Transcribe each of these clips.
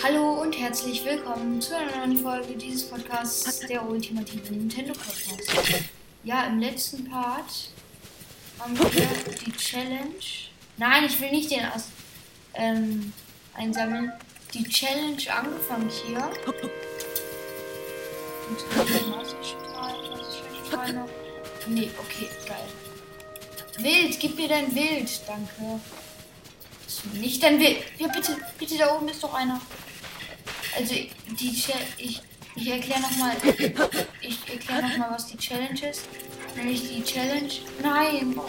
Hallo und herzlich willkommen zu einer neuen Folge dieses Podcasts, der ultimative Nintendo Podcast. Ja, im letzten Part haben wir die Challenge. Nein, ich will nicht den Ast ähm, einsammeln. Die Challenge angefangen hier. Und. Nee, okay, geil. Wild, gib mir dein Wild, danke. Nicht dein Wild. Ja, bitte, bitte, da oben ist doch einer. Also, die ich, ich erkläre nochmal, ich erkläre nochmal, was die Challenge ist. Nämlich die Challenge. Nein.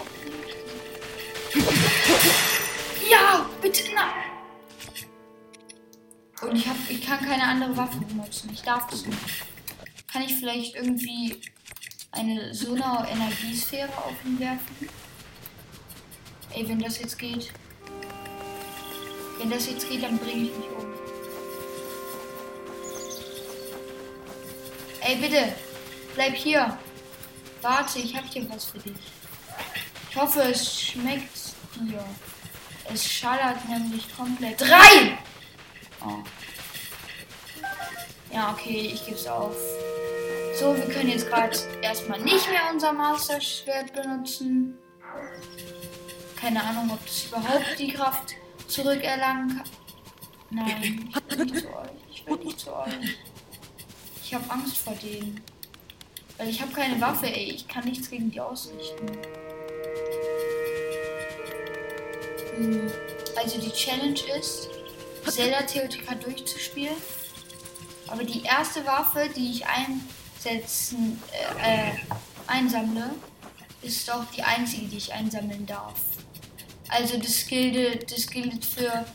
Ja, bitte, nein. Und ich, hab, ich kann keine andere Waffe benutzen. Ich darf das nicht. Kann ich vielleicht irgendwie eine Sonar-Energiesphäre auf ihn werfen? Ey, wenn das jetzt geht. Wenn das jetzt geht, dann bringe ich mich um. Ey, bitte. Bleib hier. Warte, ich habe hier was für dich. Ich hoffe, es schmeckt dir. Es schallert nämlich komplett rein. Oh. Ja, okay, ich gebe es auf. So, wir können jetzt gerade erstmal nicht mehr unser Master-Schwert benutzen. Keine Ahnung, ob das überhaupt die Kraft zurückerlangen kann. Nein, ich will nicht zu euch. Ich will nicht zu euch. Ich habe Angst vor denen. Weil ich habe keine Waffe, ey. Ich kann nichts gegen die ausrichten. Hm. Also die Challenge ist, Zelda Theoretika durchzuspielen. Aber die erste Waffe, die ich einsetzen, äh, äh, einsammle, ist auch die einzige, die ich einsammeln darf. Also das gilt, das gilt für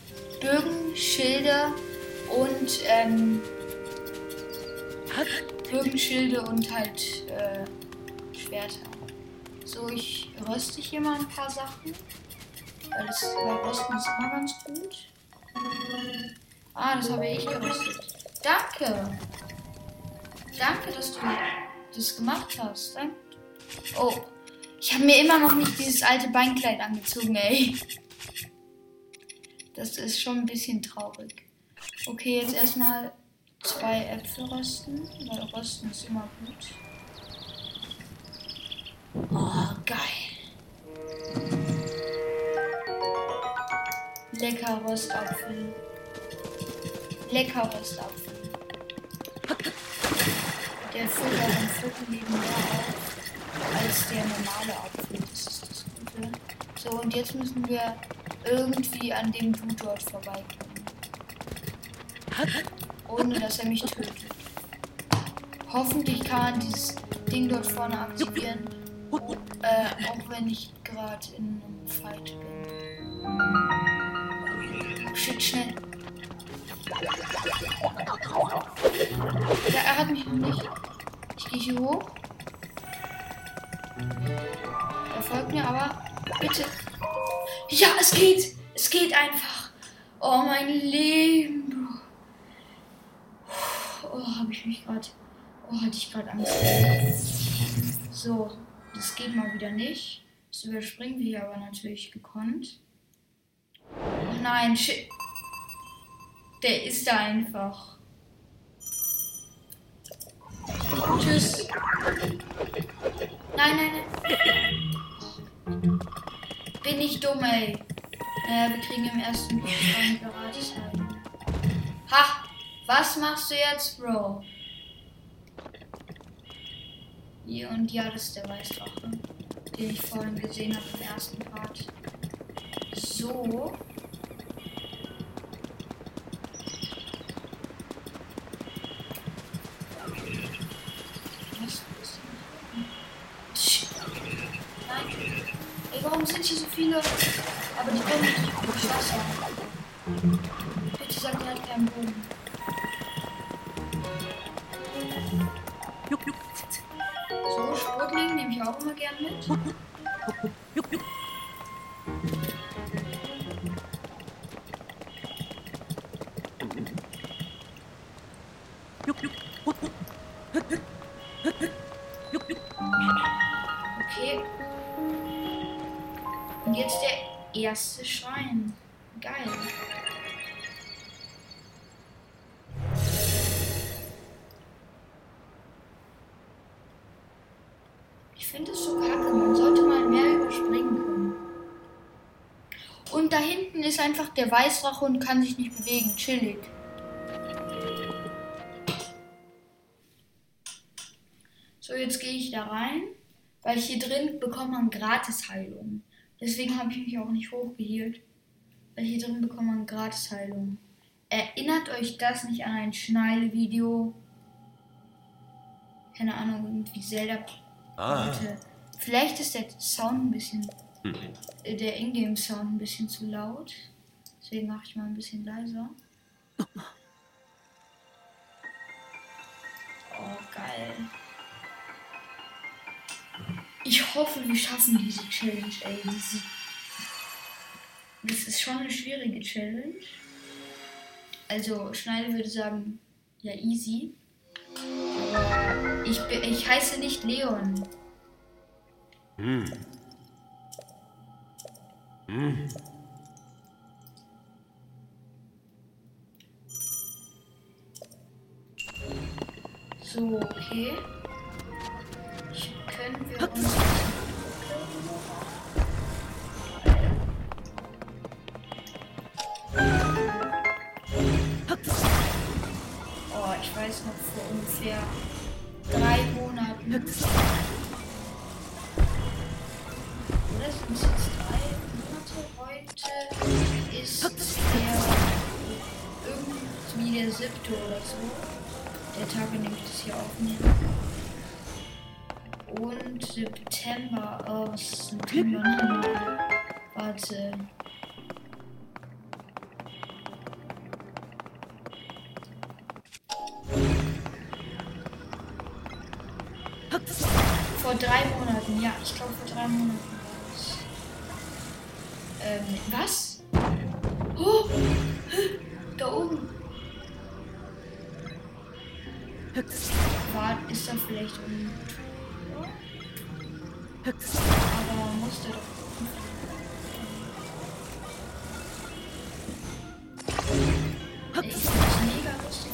Bögen, Schilde und ähm, Bögenschilde und halt äh, Schwerter. So, ich röste hier mal ein paar Sachen. Weil das weil Rösten ist immer ganz gut. Ah, das habe ich geröstet. Danke. Danke, dass du das gemacht hast. Danke. Oh, ich habe mir immer noch nicht dieses alte Beinkleid angezogen, ey. Das ist schon ein bisschen traurig. Okay, jetzt erstmal zwei Äpfel rösten, weil rösten ist immer gut. Oh, geil. Lecker Röstapfel. Lecker Röstapfel. Der füllt auch im Viertelleben mehr auf als der normale Apfel. Das ist das Gute. So, und jetzt müssen wir irgendwie an dem Du dort vorbeikommen ohne dass er mich tötet. Hoffentlich kann man dieses Ding dort vorne aktivieren, äh, auch wenn ich gerade in einem Fight bin. Shit, schnell. Ja, er hat mich noch nicht. Ich gehe hier hoch. Er folgt mir aber. Bitte. Ja, es geht. Es geht einfach. Oh, mein Leben wieder nicht. Das überspringen wir hier aber natürlich gekonnt. Oh nein, shit. Der ist da einfach. Tschüss. Nein, nein, nein. Bin ich dumm, ey. Naja, wir kriegen im ersten Spiel gratis ein. Ha! Was machst du jetzt, Bro? Hier und ja, das ist der Weißdrache, den ich vorhin gesehen habe im ersten Part. So. Nein. Ey, warum sind hier so viele? Aber die kommen nicht durch Wasser. Bitte sagt, er hat keinen Boden. Auch immer gern mit. Okay. Und jetzt der erste Schrein. Einfach der Weißdrache und kann sich nicht bewegen. Chillig. So, jetzt gehe ich da rein, weil hier drin bekommt man Gratis-Heilung. Deswegen habe ich mich auch nicht hochgehielt. Weil hier drin bekommt man Gratis-Heilung. Erinnert euch das nicht an ein Schneide-Video? Keine Ahnung, irgendwie Zelda. Ah. Vielleicht ist der Sound ein bisschen, Hm. äh, der Ingame-Sound ein bisschen zu laut. Deswegen mache ich mal ein bisschen leiser. Oh, geil. Ich hoffe, wir schaffen diese Challenge, ey. Diese das ist schon eine schwierige Challenge. Also, Schneider würde sagen, ja, easy. Aber ich, ich heiße nicht Leon. Hm. Hm. So, okay. Ich, können wir uns. Oh, ich weiß noch vor ungefähr drei Monaten. Oder sind es jetzt drei Monate? Heute ist der irgendwie der siebte oder so. Der Tag, an dem ich das hier aufnehme. Und September. Oh, was ist September? Warte. Vor drei Monaten, ja, ich glaube vor drei Monaten war es. Ähm, was? Oh! Da oben. War, ist da vielleicht Tor? Aber muss der doch. Ich das mega lustig.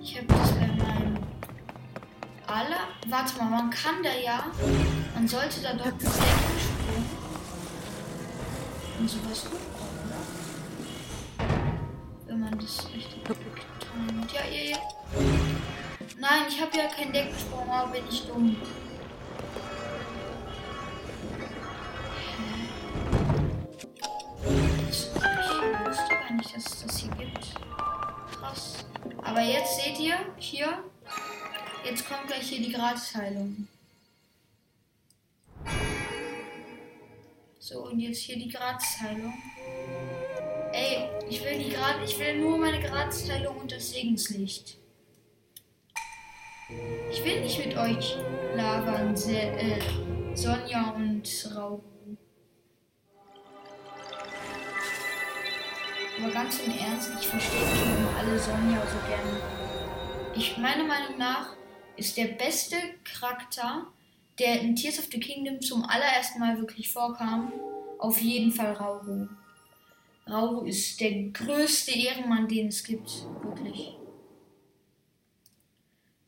Ich habe das bei meinem aller. Warte mal, man kann da ja. Man sollte da doch mit Deckensprung und sowas hochkommen, oder? Wenn man das richtig Nein, ich habe ja keinen Deckensprung, aber bin ich dumm. Ich wusste gar nicht, dass es das hier gibt. Krass. Aber jetzt seht ihr, hier, Jetzt kommt gleich hier die Gratisheilung. So, und jetzt hier die Gratisheilung. Ey, ich will die Grad ich will nur meine Gratisheilung und das Segenslicht. Ich will nicht mit euch labern, Se äh, Sonja und Rauru. Aber ganz im Ernst, ich verstehe nicht, warum alle Sonja so gerne ich meiner Meinung nach ist der beste Charakter, der in Tears of the Kingdom zum allerersten Mal wirklich vorkam, auf jeden Fall Rauru. Rauru ist der größte Ehrenmann, den es gibt, wirklich.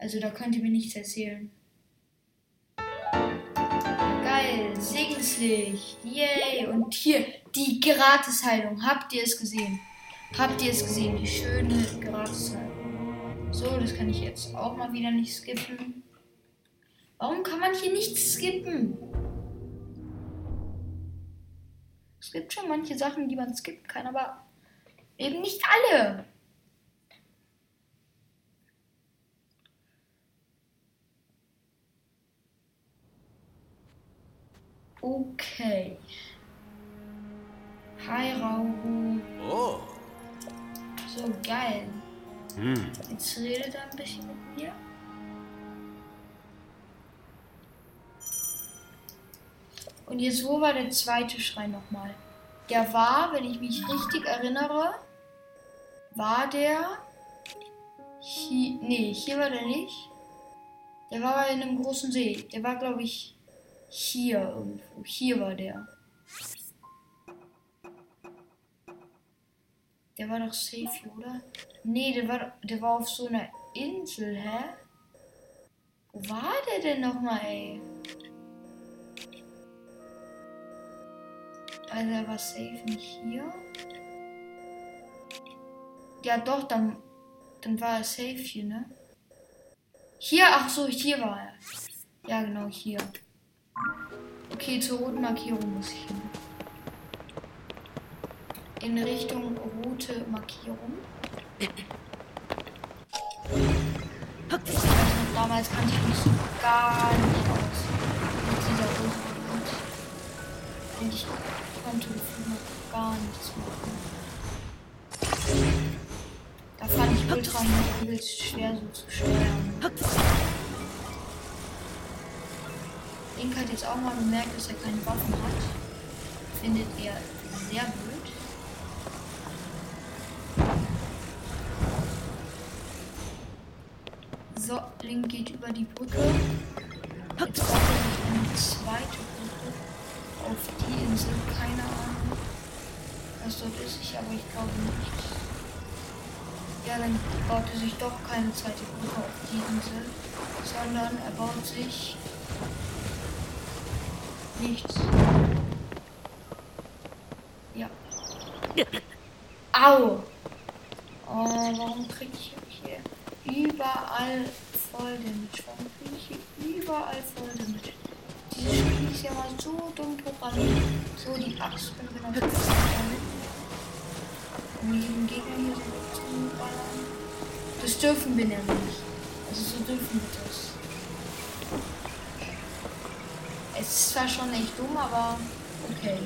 Also da könnt ihr mir nichts erzählen. Geil, Segenslicht, yay! Und hier die Gratisheilung. Habt ihr es gesehen? Habt ihr es gesehen? Die schöne Gratisheilung. So, das kann ich jetzt auch mal wieder nicht skippen. Warum kann man hier nicht skippen? Es gibt schon manche Sachen, die man skippen kann, aber eben nicht alle. Okay. Hi Rauru. Oh. So geil. Hm. Jetzt redet er ein bisschen mit mir. Und jetzt, wo war der zweite Schrein nochmal? Der war, wenn ich mich richtig erinnere, war der hier. Nee, hier war der nicht. Der war in einem großen See. Der war, glaube ich, hier irgendwo. Hier war der. Der war doch safe, oder? Nee, der war, der war auf so einer Insel, hä? Wo war der denn nochmal, ey? Also er war safe nicht hier. Ja doch, dann, dann war er safe hier, ne? Hier, ach so, hier war er. Ja genau, hier. Okay, zur roten Markierung muss ich hin. In Richtung rote Markierung. Also damals kannte ich mich gar nicht aus mit dieser roten. Und ich konnte früher gar nichts machen. Da fand ich Ultra übelst schwer so zu steuern. Link hat jetzt auch mal bemerkt, dass er keine Waffen hat. Findet er sehr blöd. So, Link geht über die Brücke. Jetzt braucht er eine zweite Brücke auf die Insel. Keine Ahnung, was dort ist. Ich aber ich glaube nicht. Ja, dann baut er sich doch keine zweite Brücke auf die Insel, sondern er baut sich nichts. Ja. Au! Oh, warum krieg ich hier überall voll damit? Warum krieg ich hier überall voll damit? Dieses Spiel ist ja mal so dumm programmiert. So die Axt können wir noch um jeden Gegner hier so zu ballern. Das dürfen wir nämlich nicht. Also so dürfen wir das. Es ist zwar schon echt dumm, aber okay.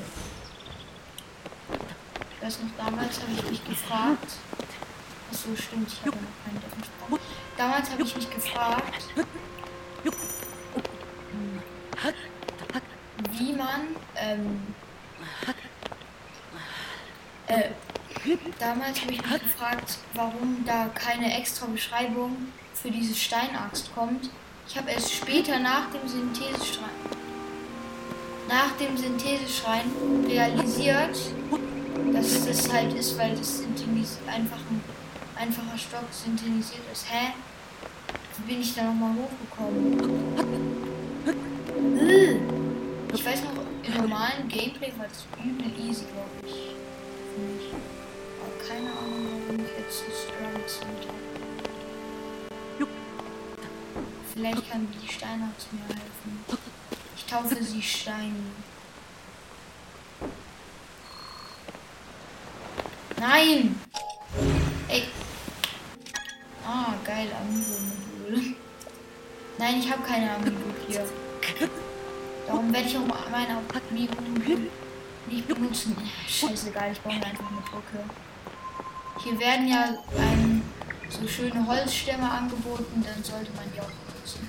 Ich weiß noch, damals habe ich mich gefragt. Achso, stimmt, ich habe noch keinen Deckensprung. Damals habe ich mich gefragt, wie man, ähm, äh, damals habe ich mich gefragt, warum da keine extra Beschreibung für diese Steinaxt kommt. Ich habe erst später nach dem Syntheseschrein, nach dem Syntheseschrein realisiert, dass das halt ist, weil das einfach ein einfacher Stock synthetisiert ist. Hä? Bin ich da nochmal hochgekommen? Ich weiß noch, im normalen Gameplay war das übel easy, glaube ich. Mich. Aber keine Ahnung, warum ich jetzt so Struggles habe. Vielleicht kann die Steinachs mir helfen. Ich taufe sie Stein. Nein! Ey. Ah, geil, Amiibo-Modul. Nein, ich habe keine Amiibo hier. Darum werde ich auch meine Amiibo-Modul nicht benutzen. Scheißegal, ich mir einfach eine Brücke. Hier werden ja ähm, so schöne Holzstämme angeboten, dann sollte man die auch benutzen.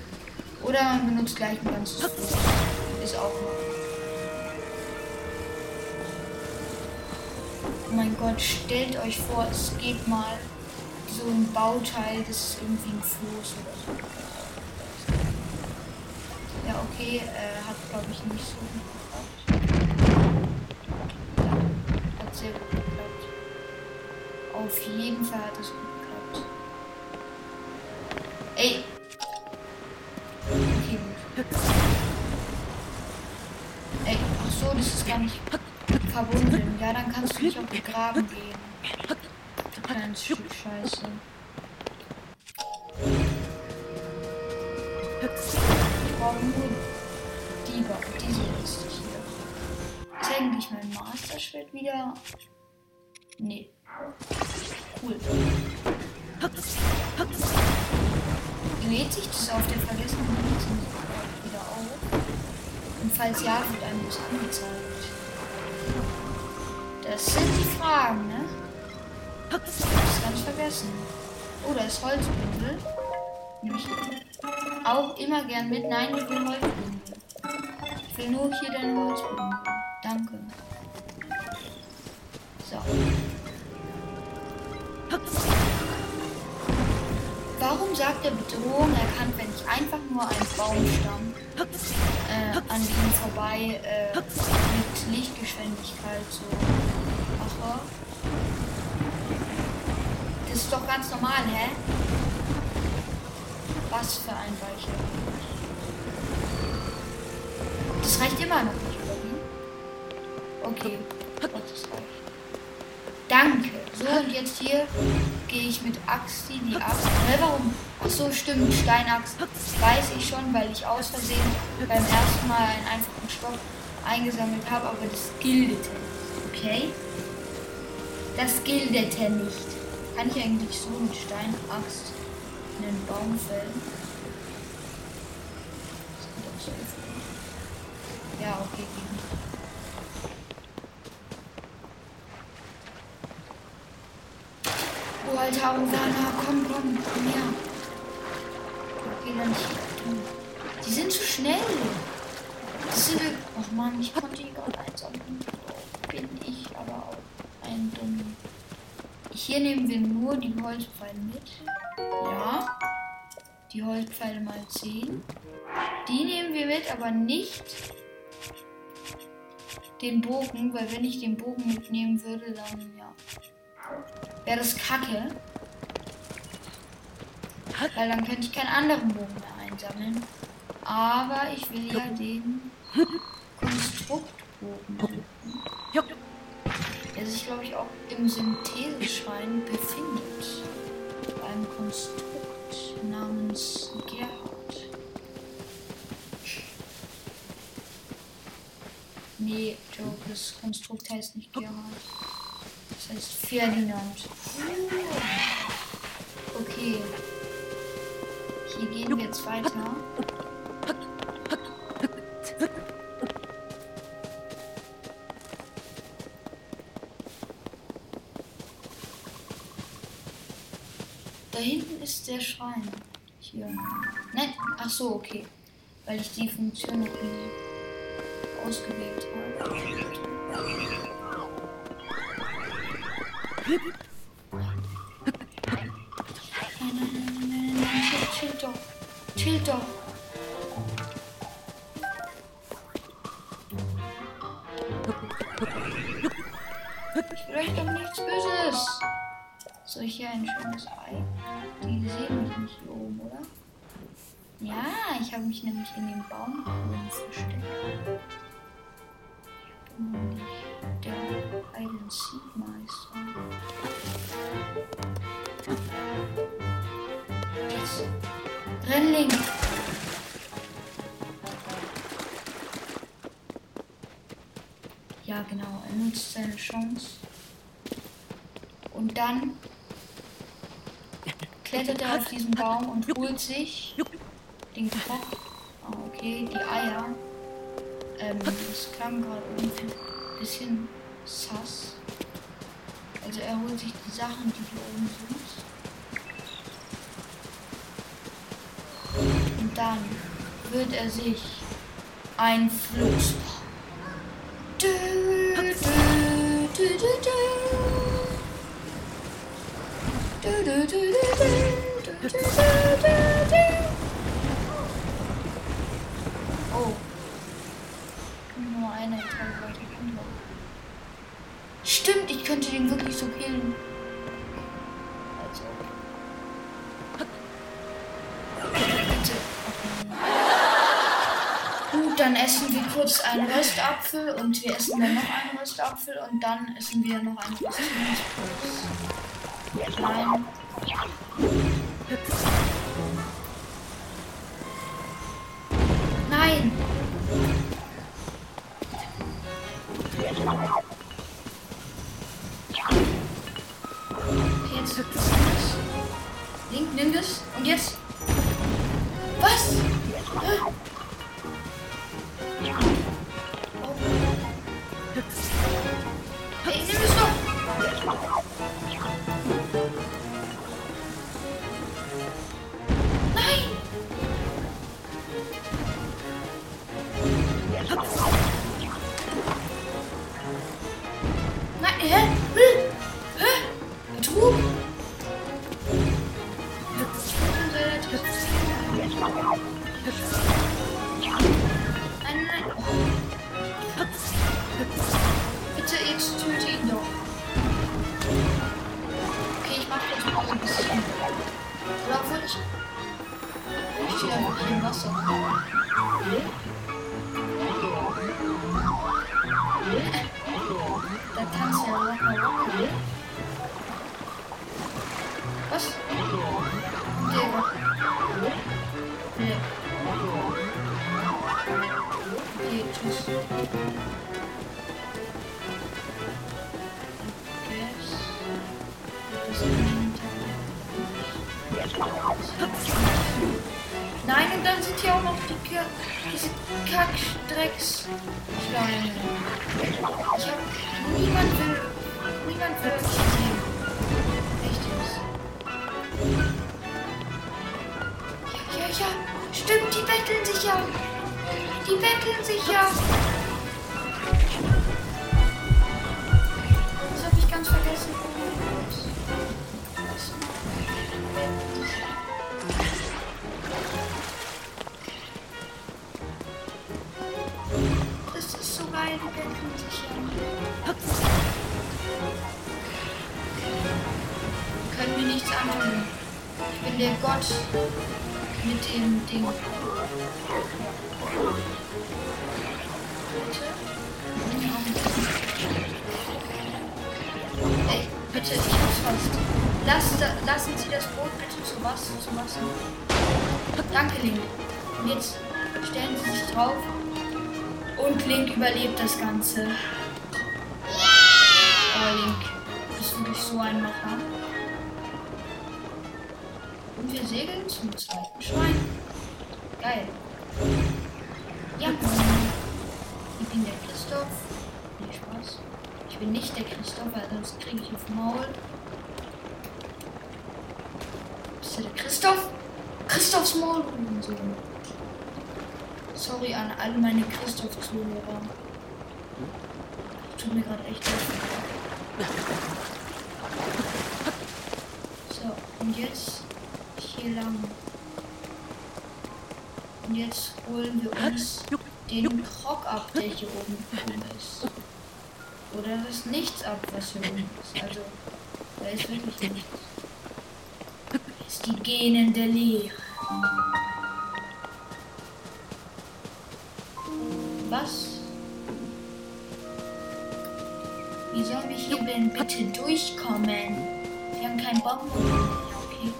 Oder man benutzt gleich ein ganzes Boot. Ist auch noch. Oh mein Gott, stellt euch vor, es geht mal so ein Bauteil, das ist irgendwie ein Floß oder so. Ja, okay, äh, hat glaube ich nicht so gut geklappt. Ja, hat sehr gut geklappt. Auf jeden Fall hat es gut begraben gehen. Kleines Stück Scheiße. Ich brauche nur die, Ba- diese Liste hier. Ist eigentlich mein Master-Schwert wieder? Nee. Cool. Lädt sich das auf der vergessenen Liste wieder auf? Und falls ja, wird einem das angezeigt. Das sind die Fragen, ne? Das ganz vergessen. Oh, da ist Holzbündel. Nehme ich auch immer gern mit. Nein, ich will Holzbündel. Ich will nur hier deine Holzbündel. Danke. So. Warum sagt der Bedrohung erkannt, wenn ich einfach nur einen Baumstamm äh, an ihm vorbei äh, Lichtgeschwindigkeit so mache? Das ist doch ganz normal, hä? Was für ein weicher Hund. Das reicht immer noch nicht, oder? Okay. Das reicht. Danke. So, und jetzt hier gehe ich mit Axti die Axt. Hä, warum? Ach so, stimmt, Steinaxt. Weiß ich schon, weil ich aus Versehen beim ersten Mal einen einfachen Stoff eingesammelt habe, aber das gildete. Okay? Das gildete nicht. Kann ich eigentlich so mit Steinaxt einen Baum fällen? Ja, okay, nicht. Oh, Alter, Ovana, komm, komm, komm her. Okay, dann. Die sind zu schnell. Ach man, ich konnte die gerade einsammeln. Bin ich aber auch ein Dumm. Hier nehmen wir nur die Holzpfeile mit. Ja. Die Holzpfeile mal 10. Die nehmen wir mit, aber nicht den Bogen, weil wenn ich den Bogen mitnehmen würde, dann ja. Wäre das kacke. Weil dann könnte ich keinen anderen Bogen mehr einsammeln. Aber ich will ja den Konstruktbogen. Der sich, glaube ich, auch im Syntheseschrein befindet. Beim Konstrukt namens Gerhard. Nee, Joe, das Konstrukt heißt nicht Gerhard. Das heißt Ferdinand. Okay. Hier gehen wir jetzt weiter. So, okay. Weil ich die Funktion noch nie ausgewählt habe. Nein, nein, nein, nein, nein, nein, chill, chill doch. Chill doch. Mich nämlich in den Baumkrone versteckt. Ich bin nämlich der Hide and Seek Meister. Jetzt. Rennling! Ja, genau. Er nutzt seine Chance. Und dann klettert er auf diesen Baum und holt sich den Kopf. Die Eier. Ähm, das klang gerade irgendwie ein bisschen sass. Also er holt sich die Sachen, die hier oben sind. Und dann wird er sich ein Fluss bauen. Du, du, Nur eine runter. Stimmt, ich könnte den wirklich so killen. Also. Gut, dann essen wir kurz einen Röstapfel und wir essen dann noch einen Röstapfel und dann essen wir noch einen Röstapfel. Nein. Nein, und dann sind hier auch noch die Ka diese Kackdrecksschleime. Ich hab. Niemand will. Niemand will sehen. Echt jetzt. Ja, ja, ja. Stimmt, die betteln sich ja. Die betteln sich ja. Können mir nichts antun. Ich bin der Gott mit dem Ding. Bitte? Ey, bitte, ich hab's fast. Lass, da- lassen Sie das Boot bitte zu Wasser, zu Wasser. Danke, Link. Und jetzt stellen Sie sich drauf. Und Link überlebt das Ganze. Oh, Link. Du bist wirklich so ein Macher. Und wir segeln zum zweiten Schwein. Geil. Ja. Ich bin der Christoph. Nee, Spaß. Ich bin nicht der Christoph, weil sonst kriege ich auf Maul. Bist du der Christoph? Christophs Maul und so. Sorry an alle meine Christoph-Zuhörer. Tut mir gerade echt leid. So, und jetzt hier lang. Und jetzt holen wir uns den Krog ab, der hier oben oben ist. Oder das Nichts ab, was hier oben ist. Also, da ist wirklich nichts. Das ist die Genen der Leere. Was? Wie sollen wir hier denn bitte durchkommen? Wir haben keinen Bonbon. Ja, okay.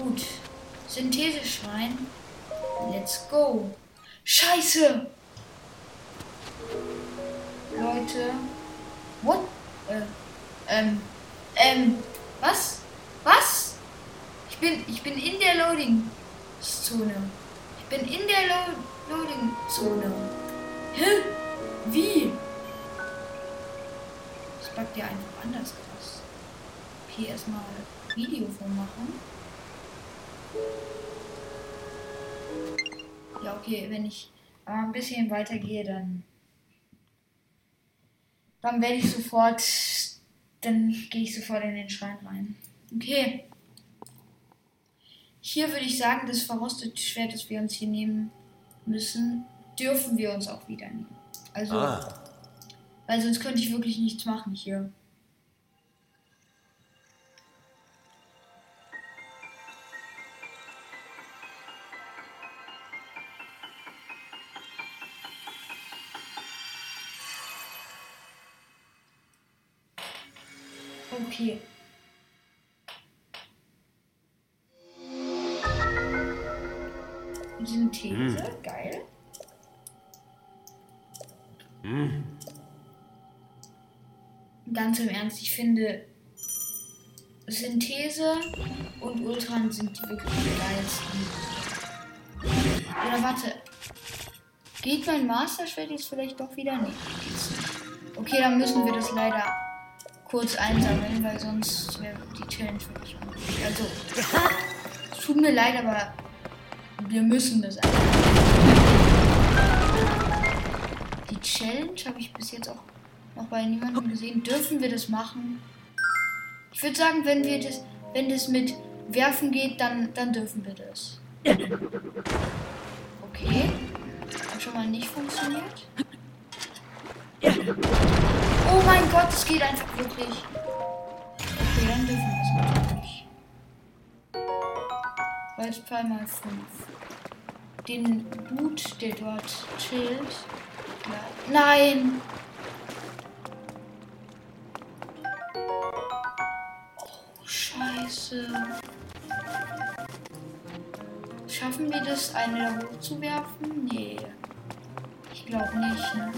Gut. Syntheseschwein. Let's go. Scheiße! Leute. What? Äh, ähm. Ähm. Was? Was? Ich bin, ich bin in der Loading-Zone. Ich bin in der Lo Loading-Zone. Hä? Wie? Das backt ja einfach anders krass. Okay, erstmal Video von machen. Ja, okay, wenn ich aber ein bisschen weiter gehe, dann. Dann werde ich sofort. Dann gehe ich sofort in den Schrein rein. Okay. Hier würde ich sagen, das verrostete Schwert, das wir uns hier nehmen müssen, dürfen wir uns auch wieder nehmen. Also, Ah. weil sonst könnte ich wirklich nichts machen hier. Okay. Synthese, geil. Hm. Ganz im Ernst, ich finde Synthese und Ultran sind die wirklich geilsten. Oder warte. Geht mein Master Schwert jetzt vielleicht doch wieder? Nee. Okay, dann müssen wir das leider kurz einsammeln, weil sonst wäre die Challenge wirklich unmöglich. Also, es tut mir leid, aber wir müssen das einfach. Challenge habe ich bis jetzt auch noch bei niemandem gesehen. Dürfen wir das machen? Ich würde sagen, wenn wir das, wenn das mit Werfen geht, dann, dann dürfen wir das. Okay. Hat schon mal nicht funktioniert. Oh mein Gott, es geht einfach wirklich. Okay, dann dürfen wir es natürlich. Holzpfeil mal 5. den Dude, der dort chillt. Nein! Oh, scheiße. Schaffen wir das, eine da hochzuwerfen? Nee. Ich glaube nicht, ne?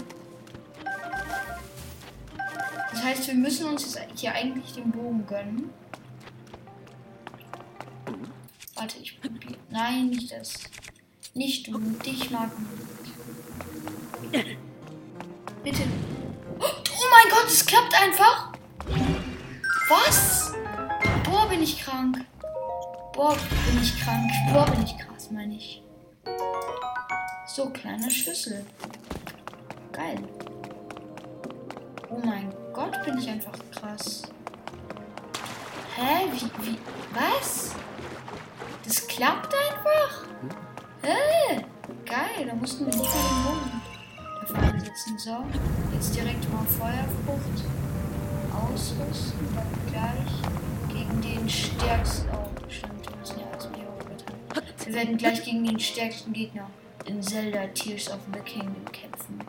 Das heißt, wir müssen uns jetzt hier eigentlich den Bogen gönnen. Warte, ich probiere. Nein, nicht das. Nicht du. Dich mag Gott, es klappt einfach. Was? Boah, bin ich krank. Boah, bin ich krank. Boah, bin ich krass, meine ich. So, kleine Schlüssel. Geil. Oh mein Gott, bin ich einfach krass. Hä? Wie, wie, was? Das klappt einfach? Hä? Geil, da mussten wir nicht mal den Bogen dafür einsetzen. So, jetzt direkt mal Feuerfrucht ausrüsten, dann gleich gegen den stärksten... Oh, stimmt, wir müssen ja hier hochklettern. Wir werden gleich gegen den stärksten Gegner in Zelda Tears of the Kingdom kämpfen.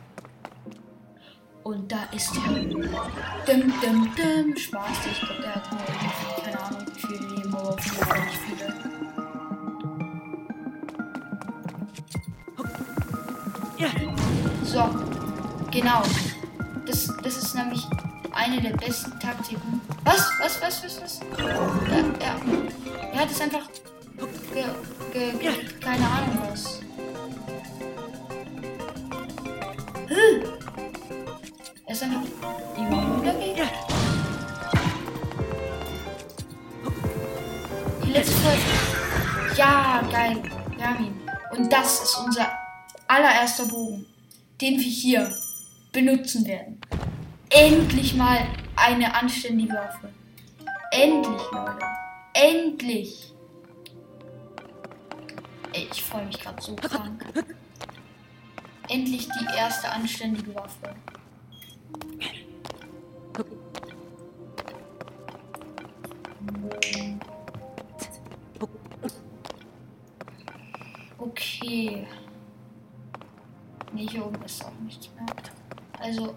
Und da ist er. Dim, dim, dim. Spaß, ich glaube, der hat nur keine Ahnung, wie viele Leben, aber auf nicht viele. So, genau. Das, das ist nämlich eine der besten Taktiken. Was? Was? Was? Was? Was? Ja, ja. Er hat es einfach. Ge, ge, ge, keine Ahnung was. Er ist einfach. Die letzte Folge. Ja, geil. Wir haben ihn. Und das ist unser allererster Bogen, den wir hier benutzen werden. Endlich mal eine anständige Waffe. Endlich, Leute. Endlich. Ey, ich freue mich gerade so krank. Endlich die erste anständige Waffe. Okay. Nee, hier oben ist auch nichts mehr. Also.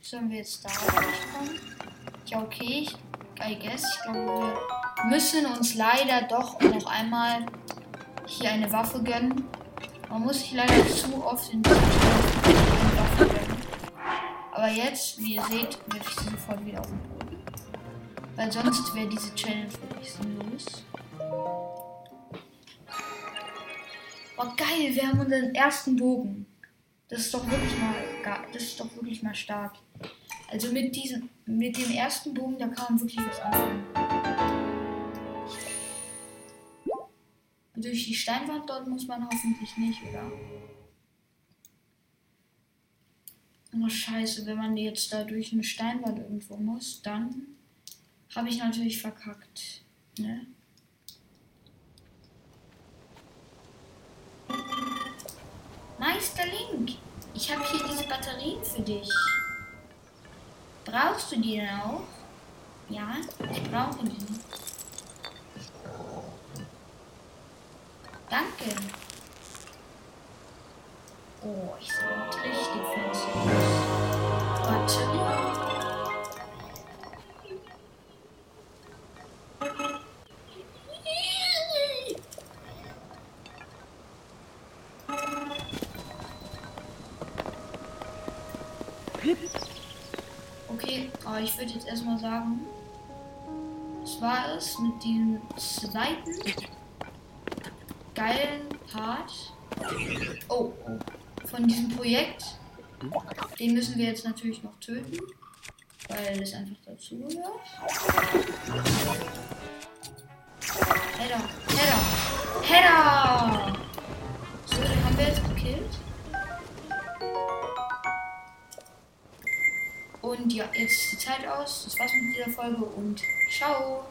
Sollen wir jetzt da durchkommen? Ja, okay. Ich, I guess. Ich glaube, wir müssen uns leider doch noch einmal hier eine Waffe gönnen. Man muss sich leider zu oft in die Waffe gönnen. Aber jetzt, wie ihr seht, wirf ich sie sofort wieder Boden. Weil sonst wäre diese Challenge wirklich sinnlos. Oh geil, wir haben unseren ersten Bogen. Das ist doch wirklich mal das ist doch wirklich mal stark. Also mit diesem mit dem ersten Bogen, da kann man wirklich was anfangen. Durch die Steinwand dort muss man hoffentlich nicht, oder? Oh scheiße, wenn man jetzt da durch eine Steinwand irgendwo muss, dann habe ich natürlich verkackt. Ne? Meister Link, ich habe hier diese Batterien für dich. Brauchst du die denn auch? Ja, ich brauche die. Danke. Oh, ich sehe erstmal sagen, das war es mit dem zweiten geilen Part. Oh. Von diesem Projekt. Den müssen wir jetzt natürlich noch töten. Weil es einfach dazu gehört. Header, Header, Header! So, den haben wir jetzt gekillt. Und ja, jetzt ist die Zeit aus. Das war's mit dieser Folge und ciao!